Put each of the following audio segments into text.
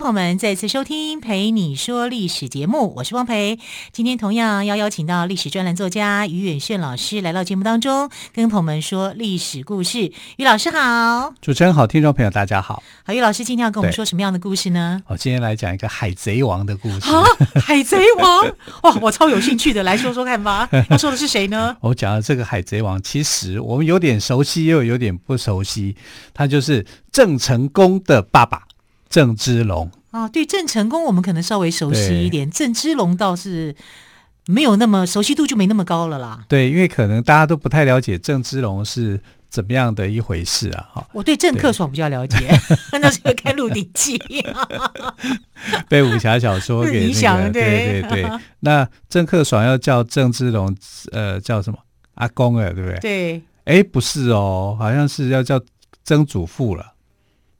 朋友们再次收听《陪你说历史》节目，我是汪培。今天同样要邀请到历史专栏作家于远炫老师来到节目当中，跟朋友们说历史故事。于老师好，主持人好，听众朋友大家好。好，于老师今天要跟我们说什么样的故事呢？我今天来讲一个海贼王的故事。啊，海贼王 哇，我超有兴趣的，来说说看吧。他说的是谁呢？我 讲的这个海贼王，其实我们有点熟悉，又有点不熟悉。他就是郑成功的爸爸。郑芝龙啊，对，郑成功我们可能稍微熟悉一点，郑芝龙倒是没有那么熟悉度就没那么高了啦。对，因为可能大家都不太了解郑芝龙是怎么样的一回事啊。哈，我对郑克爽比较了解，那是开《鹿鼎记》，被武侠小说给影响。对对对，那郑克爽要叫郑芝龙，呃，叫什么阿公了，对不对？对，哎，不是哦，好像是要叫曾祖父了，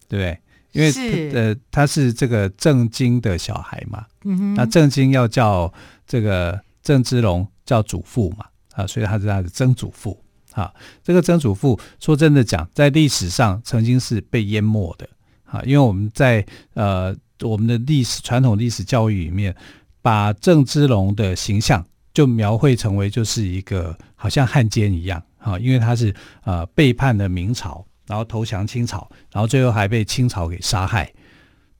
对不对？因为是呃，他是这个郑经的小孩嘛，嗯哼，那郑经要叫这个郑芝龙叫祖父嘛，啊，所以他是他的曾祖父啊。这个曾祖父说真的讲，在历史上曾经是被淹没的啊，因为我们在呃我们的历史传统历史教育里面，把郑芝龙的形象就描绘成为就是一个好像汉奸一样啊，因为他是呃背叛了明朝。然后投降清朝，然后最后还被清朝给杀害。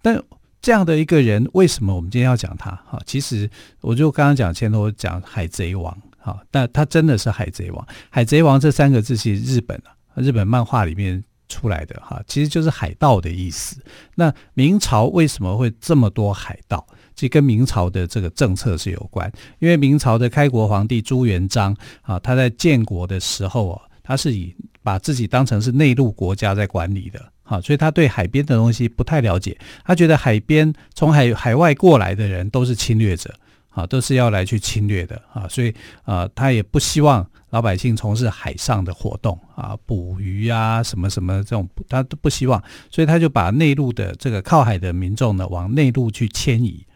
但这样的一个人，为什么我们今天要讲他？哈，其实我就刚刚讲前头讲海贼王，哈，但他真的是海贼王。海贼王这三个字是日本啊，日本漫画里面出来的，哈，其实就是海盗的意思。那明朝为什么会这么多海盗？其实跟明朝的这个政策是有关，因为明朝的开国皇帝朱元璋啊，他在建国的时候啊，他是以把自己当成是内陆国家在管理的，哈，所以他对海边的东西不太了解。他觉得海边从海海外过来的人都是侵略者，啊，都是要来去侵略的，啊，所以啊，他也不希望老百姓从事海上的活动，啊，捕鱼啊，什么什么这种，他都不希望，所以他就把内陆的这个靠海的民众呢，往内陆去迁移。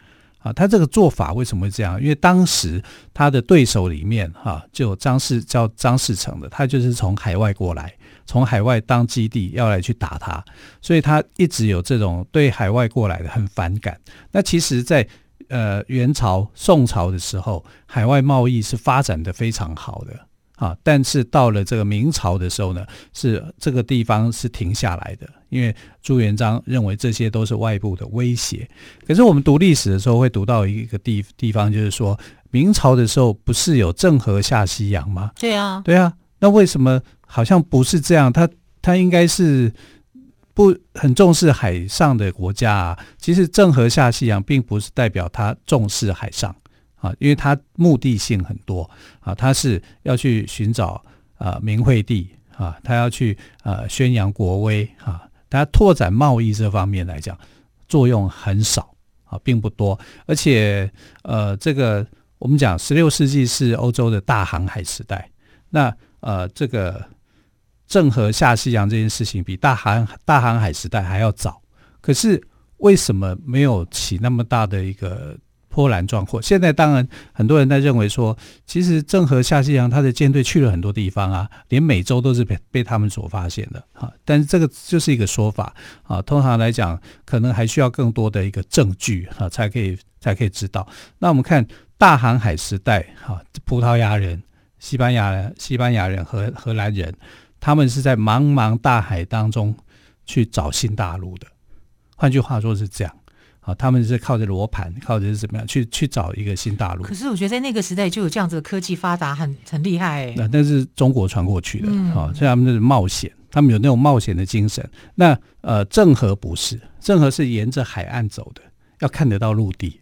啊，他这个做法为什么会这样？因为当时他的对手里面，哈、就张士叫张士诚的，他就是从海外过来，从海外当基地要来去打他，所以他一直有这种对海外过来的很反感。那其实在，呃元朝、宋朝的时候，海外贸易是发展的非常好的。啊，但是到了这个明朝的时候呢，是这个地方是停下来的，因为朱元璋认为这些都是外部的威胁。可是我们读历史的时候会读到一个地地方，就是说明朝的时候不是有郑和下西洋吗？对啊，对啊。那为什么好像不是这样？他他应该是不很重视海上的国家啊。其实郑和下西洋并不是代表他重视海上。啊，因为他目的性很多啊，他是要去寻找啊明惠帝啊，他要去呃宣扬国威啊，那拓展贸易这方面来讲作用很少啊，并不多。而且呃，这个我们讲十六世纪是欧洲的大航海时代，那呃这个郑和下西洋这件事情比大航大航海时代还要早，可是为什么没有起那么大的一个？波澜壮阔。现在当然很多人在认为说，其实郑和下西洋，他的舰队去了很多地方啊，连美洲都是被被他们所发现的啊。但是这个就是一个说法啊。通常来讲，可能还需要更多的一个证据啊，才可以才可以知道。那我们看大航海时代哈，葡萄牙人、西班牙人、西班牙人和荷兰人，他们是在茫茫大海当中去找新大陆的。换句话说是这样。啊，他们是靠着罗盘，靠着是怎么样去去找一个新大陆？可是我觉得在那个时代就有这样子的科技发达，很很厉害、欸。那那是中国传过去的，所以他们就是冒险，他们有那种冒险的精神。那呃，郑和不是，郑和是沿着海岸走的，要看得到陆地。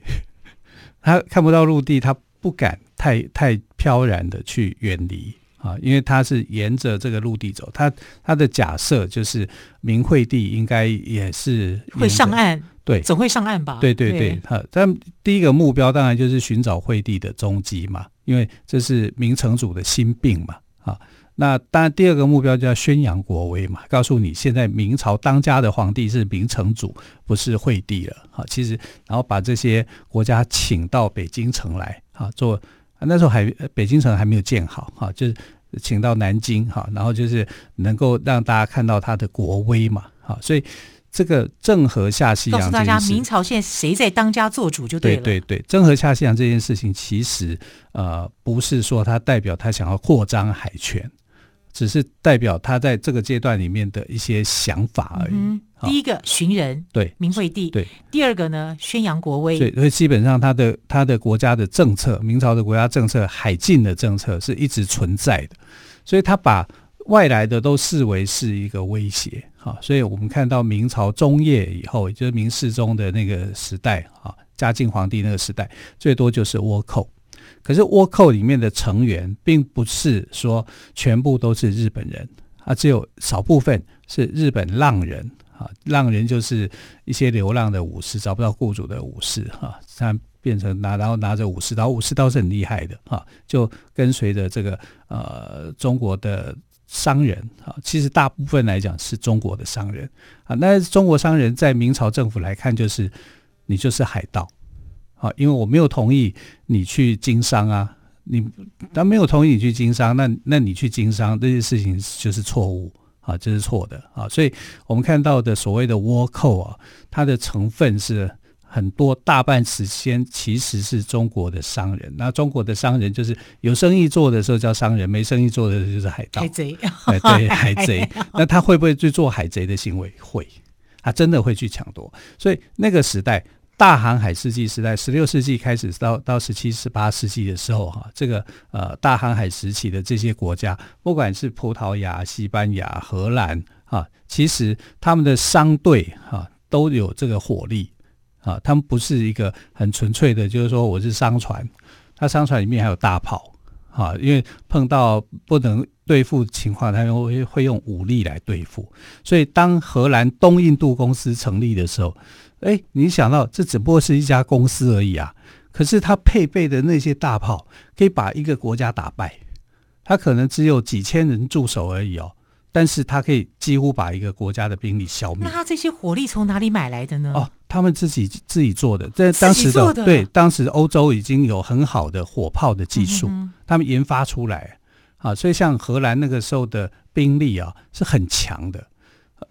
他看不到陆地，他不敢太太飘然的去远离啊，因为他是沿着这个陆地走，他他的假设就是明惠帝应该也是会上岸，对，总会上岸吧？对对对，哈，但第一个目标当然就是寻找惠帝的踪迹嘛，因为这是明成祖的心病嘛，啊，那当然第二个目标就要宣扬国威嘛，告诉你现在明朝当家的皇帝是明成祖，不是惠帝了，哈，其实然后把这些国家请到北京城来，啊，做。那时候还北京城还没有建好哈，就是请到南京哈，然后就是能够让大家看到他的国威嘛，哈，所以这个郑和下西洋，告诉大家明朝现在谁在当家做主就对了。对对对，郑和下西洋这件事情其实呃不是说他代表他想要扩张海权。只是代表他在这个阶段里面的一些想法而已。嗯、第一个寻人，对明惠帝，对；第二个呢，宣扬国威。对，所以基本上他的他的国家的政策，明朝的国家政策，海禁的政策是一直存在的。所以他把外来的都视为是一个威胁。好，所以我们看到明朝中叶以后，也就是明世宗的那个时代，啊，嘉靖皇帝那个时代，最多就是倭寇。可是倭寇里面的成员并不是说全部都是日本人啊，只有少部分是日本浪人啊。浪人就是一些流浪的武士，找不到雇主的武士哈，他变成拿然后拿着武士刀，武士刀是很厉害的哈，就跟随着这个呃中国的商人啊。其实大部分来讲是中国的商人啊，那中国商人在明朝政府来看，就是你就是海盗。啊，因为我没有同意你去经商啊，你他没有同意你去经商，那那你去经商这些事情就是错误啊，这是错的啊，所以我们看到的所谓的倭寇啊，它的成分是很多，大半时间其实是中国的商人。那中国的商人就是有生意做的时候叫商人，没生意做的就是海盗、海贼。对，海贼。那他会不会去做海贼的行为？会，他真的会去抢夺。所以那个时代。大航海世纪时代，十六世纪开始到到十七、十八世纪的时候，哈，这个呃大航海时期的这些国家，不管是葡萄牙、西班牙、荷兰，哈，其实他们的商队哈都有这个火力，啊，他们不是一个很纯粹的，就是说我是商船，他商船里面还有大炮，啊，因为碰到不能对付情况，他们会会用武力来对付。所以当荷兰东印度公司成立的时候。哎，你想到这只不过是一家公司而已啊！可是它配备的那些大炮，可以把一个国家打败。它可能只有几千人驻守而已哦，但是它可以几乎把一个国家的兵力消灭。那他这些火力从哪里买来的呢？哦，他们自己自己做的。在当时的，的对，当时欧洲已经有很好的火炮的技术，嗯、他们研发出来啊，所以像荷兰那个时候的兵力啊是很强的。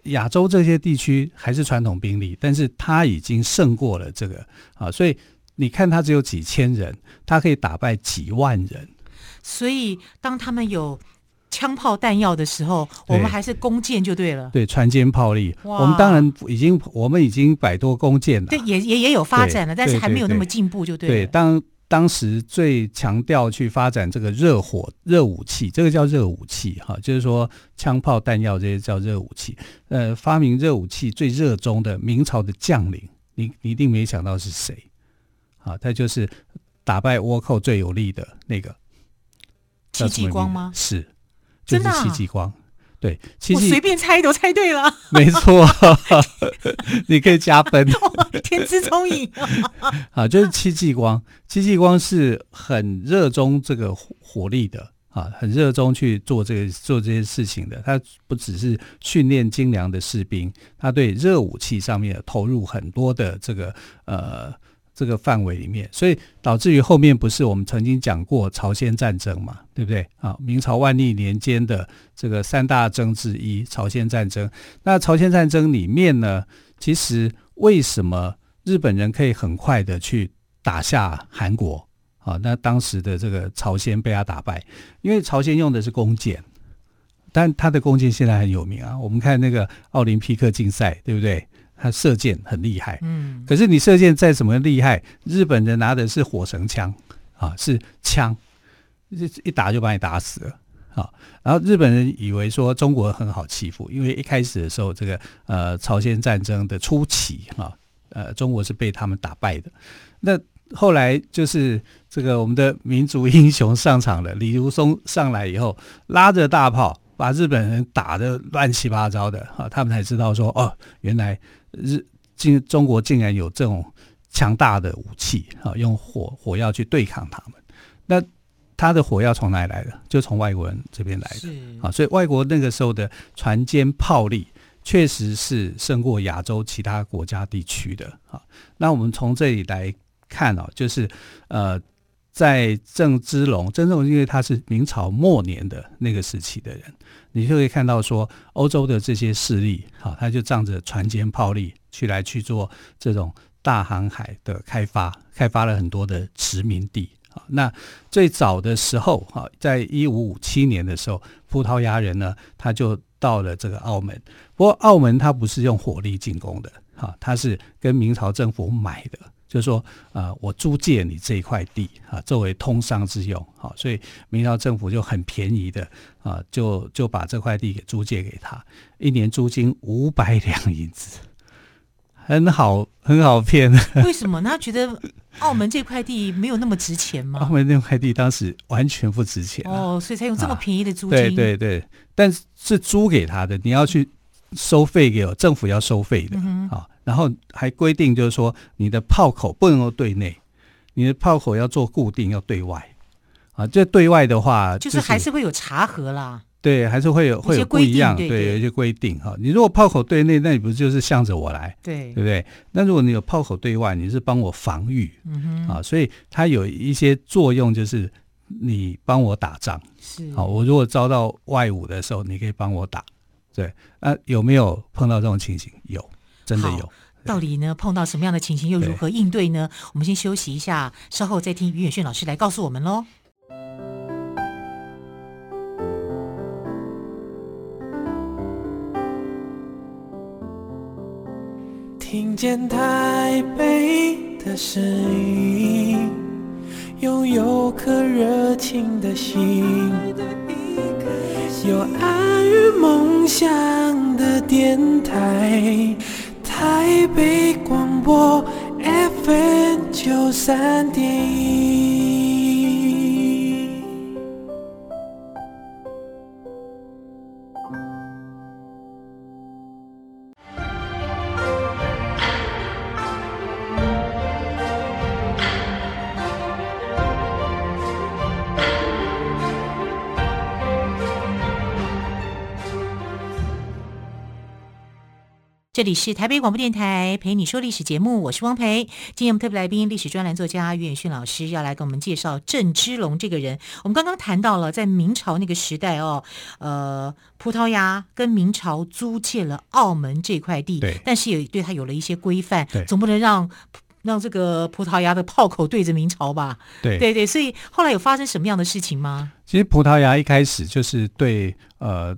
亚洲这些地区还是传统兵力，但是他已经胜过了这个啊，所以你看他只有几千人，他可以打败几万人。所以当他们有枪炮弹药的时候，我们还是弓箭就对了。对，船坚炮利，我们当然已经我们已经摆脱弓箭了，对，也也也有发展了，但是还没有那么进步，就对了。对，当。当时最强调去发展这个热火热武器，这个叫热武器哈，就是说枪炮弹药这些叫热武器。呃，发明热武器最热衷的明朝的将领，你你一定没想到是谁啊？他就是打败倭寇最有力的那个戚继光吗？是，就是戚继光。对，我随便猜都猜对了，没错，你可以加分，天资聪颖啊！就是戚继光，戚继光是很热衷这个火力的啊，很热衷去做这个做这些事情的。他不只是训练精良的士兵，他对热武器上面投入很多的这个呃。这个范围里面，所以导致于后面不是我们曾经讲过朝鲜战争嘛，对不对啊？明朝万历年间的这个三大争之一朝鲜战争。那朝鲜战争里面呢，其实为什么日本人可以很快的去打下韩国啊？那当时的这个朝鲜被他打败，因为朝鲜用的是弓箭，但他的弓箭现在很有名啊。我们看那个奥林匹克竞赛，对不对？他射箭很厉害，嗯，可是你射箭再怎么厉害，日本人拿的是火绳枪啊，是枪，一一打就把你打死了啊。然后日本人以为说中国很好欺负，因为一开始的时候，这个呃朝鲜战争的初期啊，呃中国是被他们打败的。那后来就是这个我们的民族英雄上场了，李如松上来以后，拉着大炮把日本人打得乱七八糟的啊，他们才知道说哦，原来日今中国竟然有这种强大的武器啊，用火火药去对抗他们。那他的火药从哪里来的？就从外国人这边来的啊，所以外国那个时候的船坚炮利。确实是胜过亚洲其他国家地区的啊。那我们从这里来看哦，就是呃，在郑芝龙，郑芝龙因为他是明朝末年的那个时期的人，你就可以看到说，欧洲的这些势力，好，他就仗着船坚炮利去来去做这种大航海的开发，开发了很多的殖民地啊。那最早的时候，哈，在一五五七年的时候，葡萄牙人呢，他就到了这个澳门，不过澳门它不是用火力进攻的，哈，它是跟明朝政府买的，就是说，啊，我租借你这一块地，啊，作为通商之用，好，所以明朝政府就很便宜的，啊，就就把这块地给租借给他，一年租金五百两银子，很好，很好骗。为什么？他觉得澳门这块地没有那么值钱吗？澳门那块地当时完全不值钱，哦，所以才用这么便宜的租金。对对对。但是是租给他的，你要去收费给我，政府要收费的啊、嗯啊。然后还规定就是说，你的炮口不能够对内，你的炮口要做固定，要对外啊。这对外的话、就是，就是还是会有查核啦。对，还是会有会有不一样，对，对，有一些规定哈、哦。你如果炮口对内，那你不就是向着我来？对，对不对？那如果你有炮口对外，你是帮我防御，嗯哼啊。所以它有一些作用，就是。你帮我打仗是好，我如果遭到外侮的时候，你可以帮我打，对，那有没有碰到这种情形？有，真的有。到底呢，碰到什么样的情形，又如何应对呢？我们先休息一下，稍后再听于远炫老师来告诉我们喽。听见台北的声音。拥有颗热情的心，想的电台，台北广播 FM 九三点这里是台北广播电台陪你说历史节目，我是汪培。今天我们特别来宾，历史专栏作家于远逊老师要来跟我们介绍郑芝龙这个人。我们刚刚谈到了在明朝那个时代哦，呃，葡萄牙跟明朝租借了澳门这块地，对，但是也对他有了一些规范，对，总不能让让这个葡萄牙的炮口对着明朝吧？对，对对，所以后来有发生什么样的事情吗？其实葡萄牙一开始就是对呃。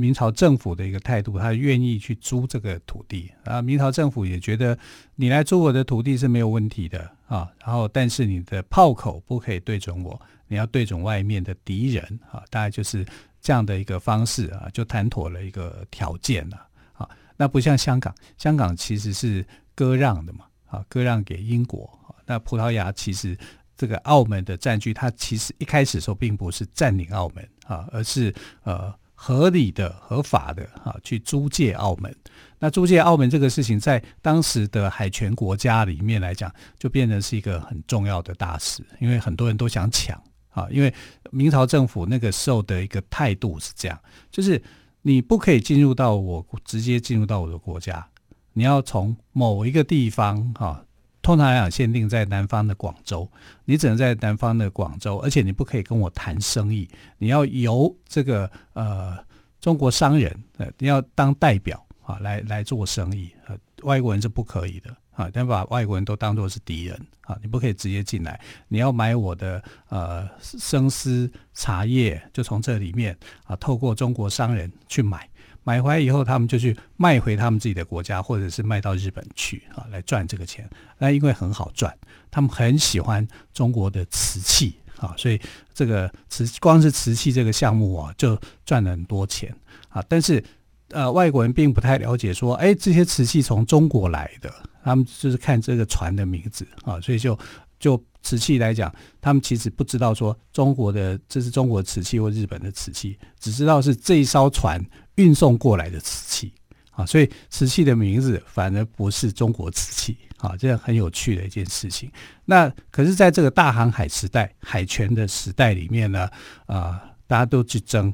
明朝政府的一个态度，他愿意去租这个土地啊。明朝政府也觉得你来租我的土地是没有问题的啊。然后，但是你的炮口不可以对准我，你要对准外面的敌人啊。大概就是这样的一个方式啊，就谈妥了一个条件了啊。那不像香港，香港其实是割让的嘛啊，割让给英国。那葡萄牙其实这个澳门的占据，它其实一开始的时候并不是占领澳门啊，而是呃。合理的、合法的啊，去租借澳门。那租借澳门这个事情，在当时的海权国家里面来讲，就变成是一个很重要的大事，因为很多人都想抢啊。因为明朝政府那个时候的一个态度是这样，就是你不可以进入到我，直接进入到我的国家，你要从某一个地方啊。通常来讲，限定在南方的广州，你只能在南方的广州，而且你不可以跟我谈生意，你要由这个呃中国商人呃，你要当代表啊来来做生意，呃，外国人是不可以的啊，但把外国人都当作是敌人啊，你不可以直接进来，你要买我的呃生丝茶叶，就从这里面啊透过中国商人去买。买回来以后，他们就去卖回他们自己的国家，或者是卖到日本去啊，来赚这个钱。那因为很好赚，他们很喜欢中国的瓷器啊，所以这个瓷光是瓷器这个项目啊，就赚了很多钱啊。但是呃，外国人并不太了解说，哎，这些瓷器从中国来的，他们就是看这个船的名字啊，所以就就瓷器来讲，他们其实不知道说中国的这是中国瓷器或日本的瓷器，只知道是这一艘船运送过来的瓷器啊，所以瓷器的名字反而不是中国瓷器啊，这样很有趣的一件事情。那可是在这个大航海时代、海权的时代里面呢，啊，大家都去争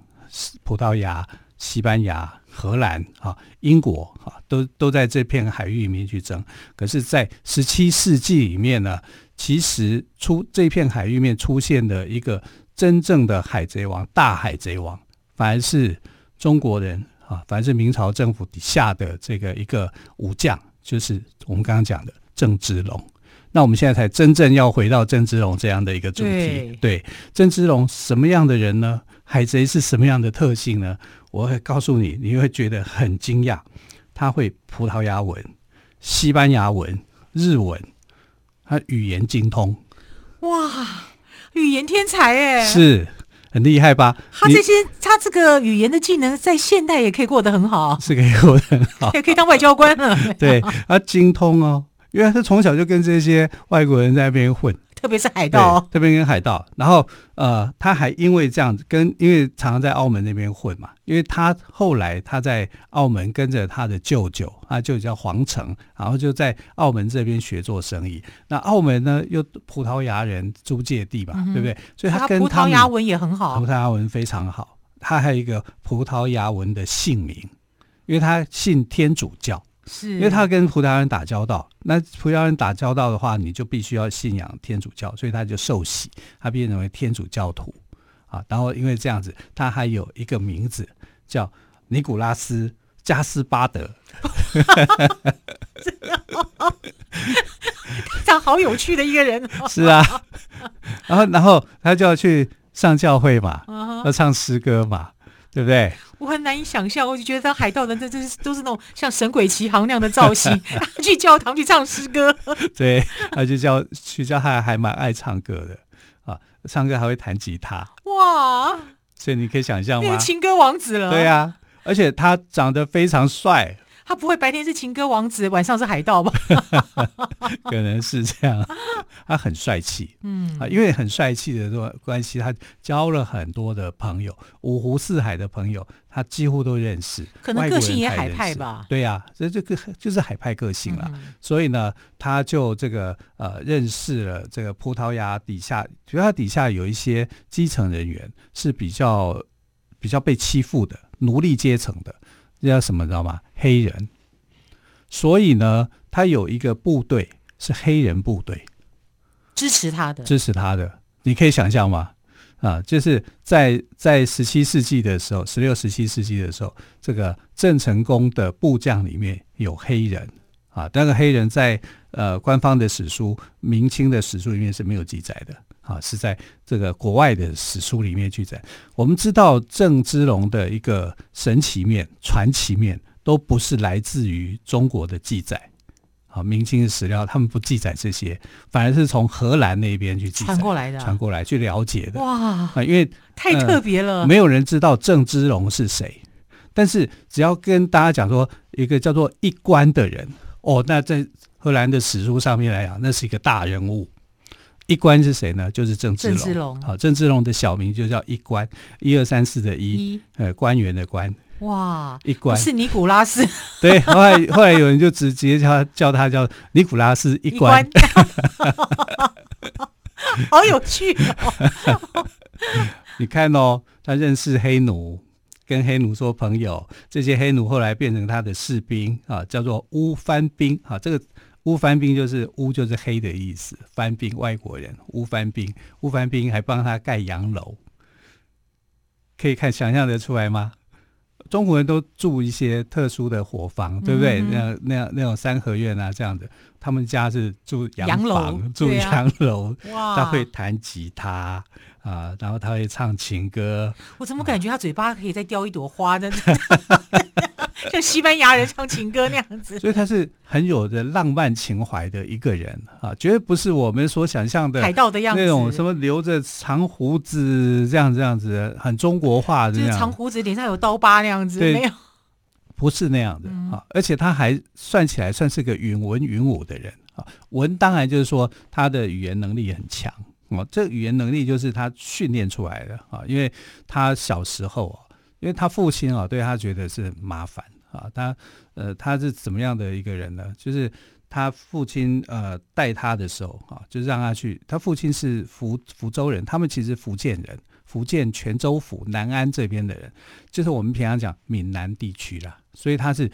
葡萄牙、西班牙。荷兰啊，英国啊，都都在这片海域里面去争。可是，在十七世纪里面呢，其实出这片海域面出现的一个真正的海贼王，大海贼王，反而是中国人啊，反而是明朝政府底下的这个一个武将，就是我们刚刚讲的郑芝龙。那我们现在才真正要回到郑芝龙这样的一个主题。对，对，郑芝龙什么样的人呢？海贼是什么样的特性呢？我会告诉你，你会觉得很惊讶。他会葡萄牙文、西班牙文、日文，他语言精通。哇，语言天才哎，是很厉害吧？他这些，他这个语言的技能，在现代也可以过得很好，是可以过得很好，也可以当外交官了。对，他精通哦，因为他从小就跟这些外国人在那边混。特别是海盗、哦，特别跟海盗，然后呃，他还因为这样子跟，因为常常在澳门那边混嘛，因为他后来他在澳门跟着他的舅舅，他舅舅叫黄成，然后就在澳门这边学做生意。那澳门呢，又葡萄牙人租界地嘛，嗯、对不对？所以他跟他葡萄牙文也很好，葡萄牙文非常好。他还有一个葡萄牙文的姓名，因为他信天主教。是，因为他跟葡萄牙人打交道，那葡萄牙人打交道的话，你就必须要信仰天主教，所以他就受洗，他变成为天主教徒啊。然后因为这样子，他还有一个名字叫尼古拉斯加斯巴德，他好有趣的一个人。是啊，然后然后他就要去上教会嘛，要唱诗歌嘛。对不对？我很难以想象，我就觉得海盗的这这都是那种像神鬼奇航那样的造型，去教堂去唱诗歌。对，他就叫去教他还蛮爱唱歌的啊，唱歌还会弹吉他。哇！所以你可以想象吗？那个情歌王子了。对呀、啊，而且他长得非常帅。他不会白天是情歌王子，晚上是海盗吧？可能是这样。他很帅气，嗯啊，因为很帅气的这个关系，他交了很多的朋友，五湖四海的朋友，他几乎都认识。可能个性也海派吧？对呀、啊，所以这个就是海派个性了。嗯、所以呢，他就这个呃认识了这个葡萄牙底下，葡萄牙底下有一些基层人员是比较比较被欺负的奴隶阶层的。这叫什么？知道吗？黑人。所以呢，他有一个部队是黑人部队，支持他的，支持他的。你可以想象吗？啊，就是在在十七世纪的时候，十六、十七世纪的时候，这个郑成功的部将里面有黑人啊。那个黑人在呃官方的史书、明清的史书里面是没有记载的。啊，是在这个国外的史书里面记载。我们知道郑芝龙的一个神奇面、传奇面，都不是来自于中国的记载。啊，明清的史料他们不记载这些，反而是从荷兰那边去记载传过来的，传过来去了解的。哇，啊，因为太特别了，呃，没有人知道郑芝龙是谁。但是只要跟大家讲说一个叫做一官的人，哦，那在荷兰的史书上面来讲，那是一个大人物。一官是谁呢？就是郑芝龙。好，郑芝龙的小名就叫一官，一二三四的一，一呃，官员的官。哇，一关是尼古拉斯。对，后来后来有人就直接叫他叫他叫尼古拉斯一关。一关 好有趣哦！你看哦，他认识黑奴，跟黑奴做朋友，这些黑奴后来变成他的士兵啊，叫做乌番兵啊，这个。乌番兵就是乌就是黑的意思，番兵外国人，乌番兵，乌番兵还帮他盖洋楼，可以看想象得出来吗？中国人都住一些特殊的伙房，对不对？嗯、那那样那种三合院啊，这样的，他们家是住洋房，洋住洋楼，啊、他会弹吉他啊，然后他会唱情歌。我怎么感觉他嘴巴可以再叼一朵花的？像西班牙人唱情歌那样子，所以他是很有着浪漫情怀的一个人啊，绝对不是我们所想象的海盗的样子，那种什么留着长胡子这样这样子，很中国化的，就是长胡子脸上有刀疤那样子，没有，不是那样的啊，而且他还算起来算是个允文允武的人啊。文当然就是说他的语言能力很强哦，这个语言能力就是他训练出来的啊，因为他小时候啊，因为他父亲啊对他觉得是麻烦啊，他呃他是怎么样的一个人呢？就是他父亲呃带他的时候啊，就是让他去，他父亲是福福州人，他们其实福建人。福建泉州府南安这边的人，就是我们平常讲闽南地区啦，所以他是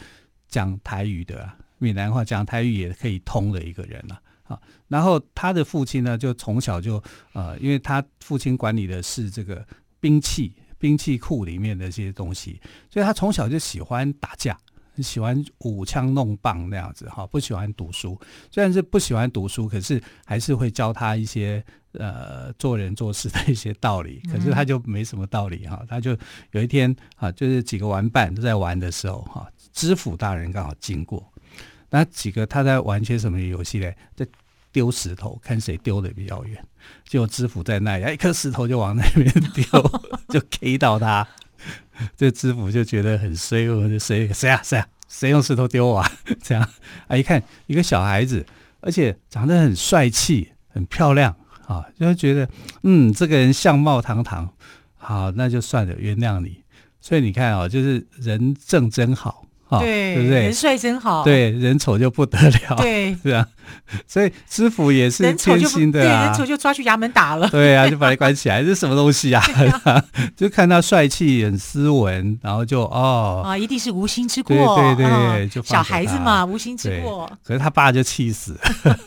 讲台语的啊，闽南话讲台语也可以通的一个人啊。然后他的父亲呢，就从小就呃，因为他父亲管理的是这个兵器兵器库里面的这些东西，所以他从小就喜欢打架。喜欢舞枪弄棒那样子哈，不喜欢读书。虽然是不喜欢读书，可是还是会教他一些呃做人做事的一些道理。可是他就没什么道理哈，他就有一天啊，就是几个玩伴都在玩的时候哈，知府大人刚好经过，那几个他在玩些什么游戏呢？在丢石头，看谁丢的比较远。结果知府在那里，一颗石头就往那边丢，就 K 到他。这知府就觉得很衰，我就谁谁啊谁啊，谁用石头丢我啊？这样啊，一看一个小孩子，而且长得很帅气、很漂亮啊，就觉得嗯，这个人相貌堂堂，好，那就算了，原谅你。所以你看啊，就是人正真好。对，对不对？人帅真好。对，人丑就不得了。对，是啊。所以知府也是贴心的啊。人丑就抓去衙门打了。对啊，就把他关起来，这是什么东西啊？就看他帅气、很斯文，然后就哦啊，一定是无心之过。对对对，就小孩子嘛，无心之过。可是他爸就气死了，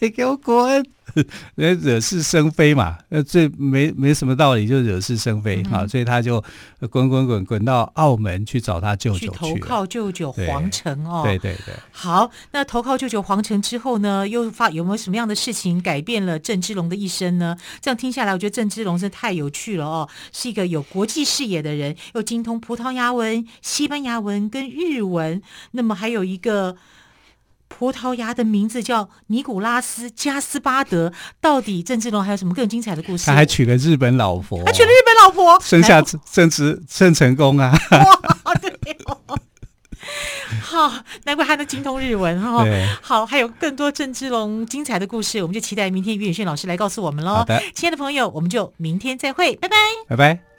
你给我滚！惹是生非嘛，呃，最没没什么道理，就惹是生非啊，所以他就滚滚滚滚到澳门去找他舅舅去，投靠舅舅黄成哦。对对对。好，那投靠舅舅黄成之后呢，又发有没有什么样的事情改变了郑芝龙的一生呢？这样听下来，我觉得郑芝龙真的太有趣了哦，是一个有国际视野的人，又精通葡萄牙文、西班牙文跟日文，那么还有一个。葡萄牙的名字叫尼古拉斯加斯巴德，到底郑志龙还有什么更精彩的故事？他还娶了日本老婆，还娶了日本老婆，生下郑芝郑成功啊！哇，对哦，好，难怪他能精通日文哈。好，还有更多郑芝龙精彩的故事，我们就期待明天于远炫老师来告诉我们喽。好的，亲爱的朋友，我们就明天再会，拜拜，拜拜。